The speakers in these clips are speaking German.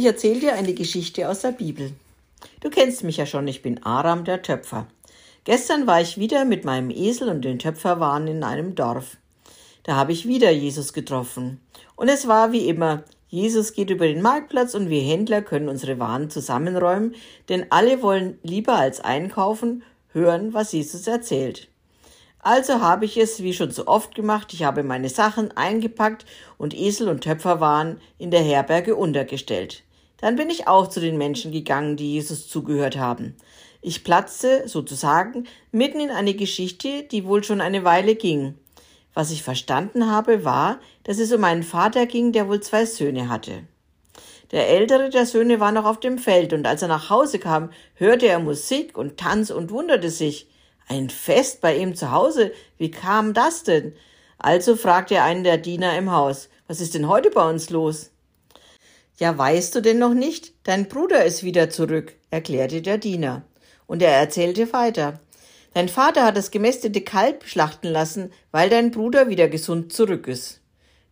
Ich erzähle dir eine Geschichte aus der Bibel. Du kennst mich ja schon, ich bin Aram der Töpfer. Gestern war ich wieder mit meinem Esel und den Töpferwaren in einem Dorf. Da habe ich wieder Jesus getroffen. Und es war wie immer, Jesus geht über den Marktplatz und wir Händler können unsere Waren zusammenräumen, denn alle wollen lieber als einkaufen hören, was Jesus erzählt. Also habe ich es wie schon so oft gemacht, ich habe meine Sachen eingepackt und Esel und Töpfer waren in der Herberge untergestellt. Dann bin ich auch zu den Menschen gegangen, die Jesus zugehört haben. Ich platzte sozusagen mitten in eine Geschichte, die wohl schon eine Weile ging. Was ich verstanden habe, war, dass es um einen Vater ging, der wohl zwei Söhne hatte. Der ältere der Söhne war noch auf dem Feld, und als er nach Hause kam, hörte er Musik und Tanz und wunderte sich. Ein Fest bei ihm zu Hause? Wie kam das denn? Also fragte er einen der Diener im Haus, was ist denn heute bei uns los? Ja, weißt du denn noch nicht? Dein Bruder ist wieder zurück, erklärte der Diener. Und er erzählte weiter. Dein Vater hat das gemästete Kalb schlachten lassen, weil dein Bruder wieder gesund zurück ist.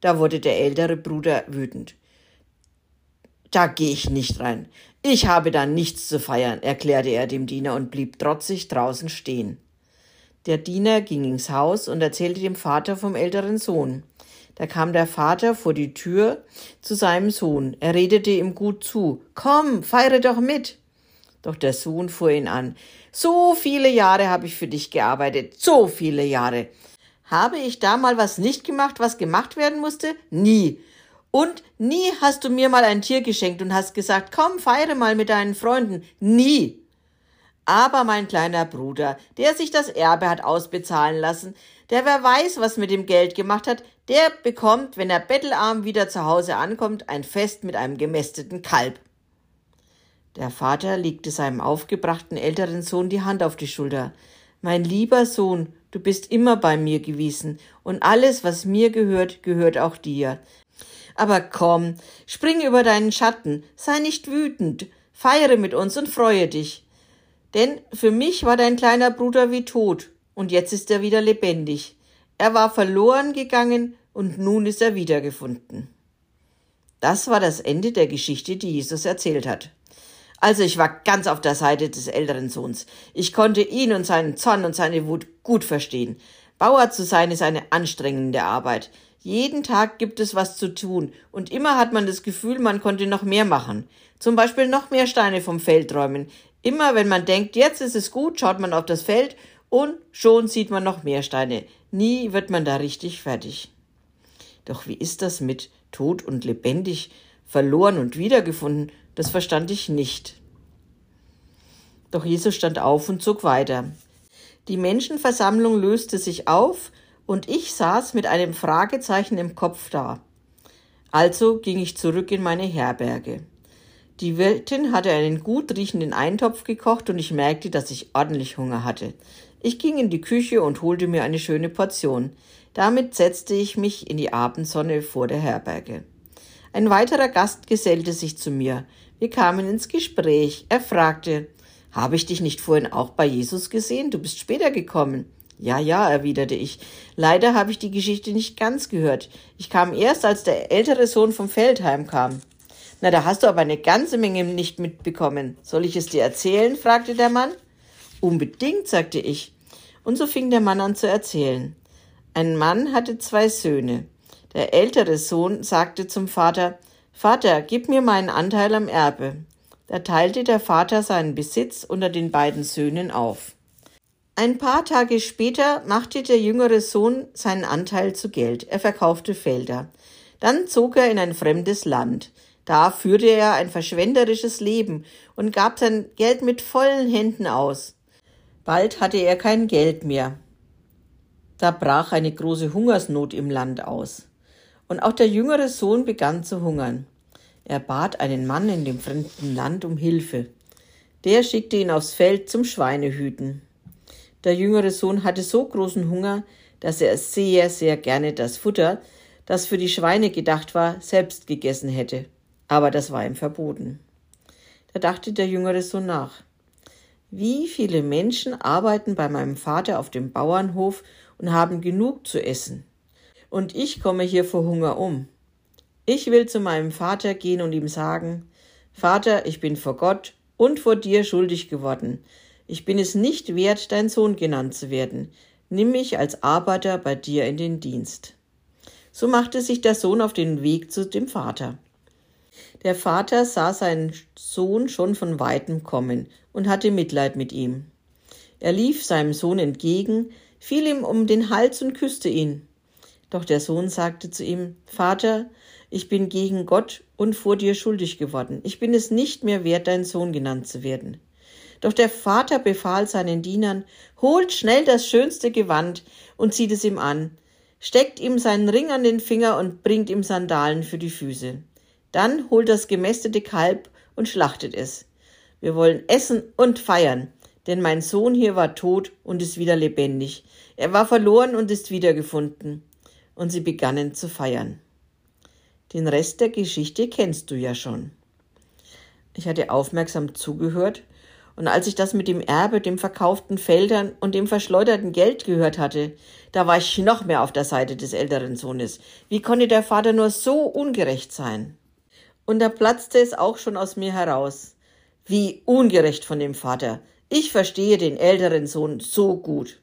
Da wurde der ältere Bruder wütend. Da geh ich nicht rein. Ich habe da nichts zu feiern, erklärte er dem Diener und blieb trotzig draußen stehen. Der Diener ging ins Haus und erzählte dem Vater vom älteren Sohn. Da kam der Vater vor die Tür zu seinem Sohn. Er redete ihm gut zu. Komm, feiere doch mit. Doch der Sohn fuhr ihn an. So viele Jahre habe ich für dich gearbeitet, so viele Jahre. Habe ich da mal was nicht gemacht, was gemacht werden musste? Nie. Und nie hast du mir mal ein Tier geschenkt und hast gesagt, komm, feiere mal mit deinen Freunden. Nie. Aber mein kleiner Bruder, der sich das Erbe hat ausbezahlen lassen, der wer weiß, was mit dem Geld gemacht hat, der bekommt, wenn er bettelarm wieder zu Hause ankommt, ein Fest mit einem gemästeten Kalb. Der Vater legte seinem aufgebrachten älteren Sohn die Hand auf die Schulter. Mein lieber Sohn, du bist immer bei mir gewesen, und alles, was mir gehört, gehört auch dir. Aber komm, spring über deinen Schatten, sei nicht wütend, feiere mit uns und freue dich. Denn für mich war dein kleiner Bruder wie tot, und jetzt ist er wieder lebendig. Er war verloren gegangen, und nun ist er wiedergefunden. Das war das Ende der Geschichte, die Jesus erzählt hat. Also ich war ganz auf der Seite des älteren Sohns. Ich konnte ihn und seinen Zorn und seine Wut gut verstehen. Bauer zu sein ist eine anstrengende Arbeit. Jeden Tag gibt es was zu tun, und immer hat man das Gefühl, man konnte noch mehr machen. Zum Beispiel noch mehr Steine vom Feld räumen, Immer wenn man denkt, jetzt ist es gut, schaut man auf das Feld und schon sieht man noch mehr Steine. Nie wird man da richtig fertig. Doch wie ist das mit tot und lebendig, verloren und wiedergefunden? Das verstand ich nicht. Doch Jesus stand auf und zog weiter. Die Menschenversammlung löste sich auf und ich saß mit einem Fragezeichen im Kopf da. Also ging ich zurück in meine Herberge. Die Wirtin hatte einen gut riechenden Eintopf gekocht und ich merkte, dass ich ordentlich Hunger hatte. Ich ging in die Küche und holte mir eine schöne Portion. Damit setzte ich mich in die Abendsonne vor der Herberge. Ein weiterer Gast gesellte sich zu mir. Wir kamen ins Gespräch. Er fragte, habe ich dich nicht vorhin auch bei Jesus gesehen? Du bist später gekommen. Ja, ja, erwiderte ich. Leider habe ich die Geschichte nicht ganz gehört. Ich kam erst, als der ältere Sohn vom Feldheim kam. Na, da hast du aber eine ganze Menge nicht mitbekommen. Soll ich es dir erzählen? fragte der Mann. Unbedingt, sagte ich. Und so fing der Mann an zu erzählen. Ein Mann hatte zwei Söhne. Der ältere Sohn sagte zum Vater Vater, gib mir meinen Anteil am Erbe. Da teilte der Vater seinen Besitz unter den beiden Söhnen auf. Ein paar Tage später machte der jüngere Sohn seinen Anteil zu Geld. Er verkaufte Felder. Dann zog er in ein fremdes Land. Da führte er ein verschwenderisches Leben und gab sein Geld mit vollen Händen aus. Bald hatte er kein Geld mehr. Da brach eine große Hungersnot im Land aus. Und auch der jüngere Sohn begann zu hungern. Er bat einen Mann in dem fremden Land um Hilfe. Der schickte ihn aufs Feld zum Schweinehüten. Der jüngere Sohn hatte so großen Hunger, dass er sehr, sehr gerne das Futter, das für die Schweine gedacht war, selbst gegessen hätte aber das war ihm verboten. Da dachte der Jüngere so nach. Wie viele Menschen arbeiten bei meinem Vater auf dem Bauernhof und haben genug zu essen? Und ich komme hier vor Hunger um. Ich will zu meinem Vater gehen und ihm sagen, Vater, ich bin vor Gott und vor dir schuldig geworden. Ich bin es nicht wert, dein Sohn genannt zu werden. Nimm mich als Arbeiter bei dir in den Dienst. So machte sich der Sohn auf den Weg zu dem Vater. Der Vater sah seinen Sohn schon von weitem kommen und hatte Mitleid mit ihm. Er lief seinem Sohn entgegen, fiel ihm um den Hals und küsste ihn. Doch der Sohn sagte zu ihm Vater, ich bin gegen Gott und vor dir schuldig geworden. Ich bin es nicht mehr wert, dein Sohn genannt zu werden. Doch der Vater befahl seinen Dienern, holt schnell das schönste Gewand und zieht es ihm an, steckt ihm seinen Ring an den Finger und bringt ihm Sandalen für die Füße. Dann holt das gemästete Kalb und schlachtet es. Wir wollen essen und feiern, denn mein Sohn hier war tot und ist wieder lebendig. Er war verloren und ist wiedergefunden. Und sie begannen zu feiern. Den Rest der Geschichte kennst du ja schon. Ich hatte aufmerksam zugehört, und als ich das mit dem Erbe, dem verkauften Feldern und dem verschleuderten Geld gehört hatte, da war ich noch mehr auf der Seite des älteren Sohnes. Wie konnte der Vater nur so ungerecht sein? Und da platzte es auch schon aus mir heraus. Wie ungerecht von dem Vater. Ich verstehe den älteren Sohn so gut.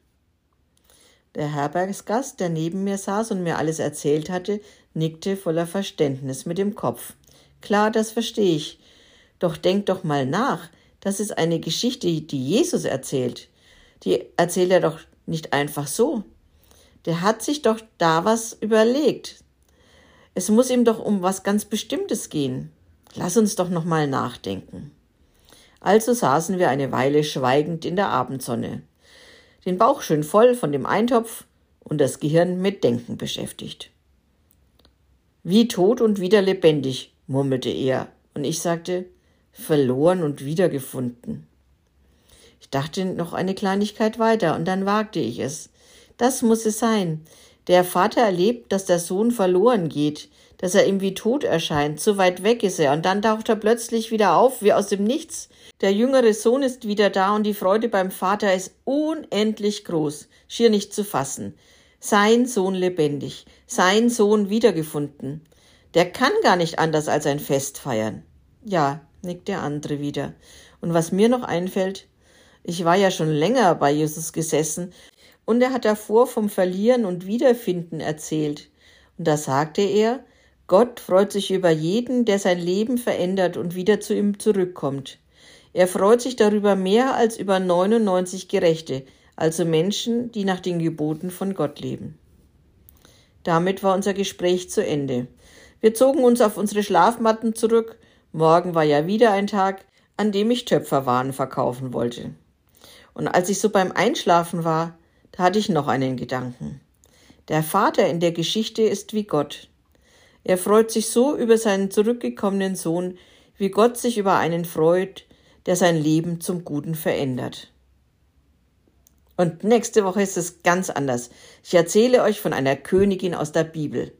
Der Herbergsgast, der neben mir saß und mir alles erzählt hatte, nickte voller Verständnis mit dem Kopf. Klar, das verstehe ich. Doch denk doch mal nach. Das ist eine Geschichte, die Jesus erzählt. Die erzählt er doch nicht einfach so. Der hat sich doch da was überlegt. Es muss ihm doch um was ganz Bestimmtes gehen. Lass uns doch noch mal nachdenken. Also saßen wir eine Weile schweigend in der Abendsonne, den Bauch schön voll von dem Eintopf und das Gehirn mit Denken beschäftigt. Wie tot und wieder lebendig, murmelte er, und ich sagte, verloren und wiedergefunden. Ich dachte noch eine Kleinigkeit weiter, und dann wagte ich es. Das muss es sein. Der Vater erlebt, dass der Sohn verloren geht, dass er ihm wie tot erscheint, so weit weg ist er, und dann taucht er plötzlich wieder auf, wie aus dem Nichts. Der jüngere Sohn ist wieder da und die Freude beim Vater ist unendlich groß, schier nicht zu fassen. Sein Sohn lebendig, sein Sohn wiedergefunden. Der kann gar nicht anders als ein Fest feiern. Ja, nickt der andere wieder. Und was mir noch einfällt, ich war ja schon länger bei Jesus gesessen, und er hat davor vom Verlieren und Wiederfinden erzählt. Und da sagte er, Gott freut sich über jeden, der sein Leben verändert und wieder zu ihm zurückkommt. Er freut sich darüber mehr als über 99 Gerechte, also Menschen, die nach den Geboten von Gott leben. Damit war unser Gespräch zu Ende. Wir zogen uns auf unsere Schlafmatten zurück. Morgen war ja wieder ein Tag, an dem ich Töpferwaren verkaufen wollte. Und als ich so beim Einschlafen war, da hatte ich noch einen Gedanken. Der Vater in der Geschichte ist wie Gott. Er freut sich so über seinen zurückgekommenen Sohn, wie Gott sich über einen freut, der sein Leben zum Guten verändert. Und nächste Woche ist es ganz anders. Ich erzähle euch von einer Königin aus der Bibel.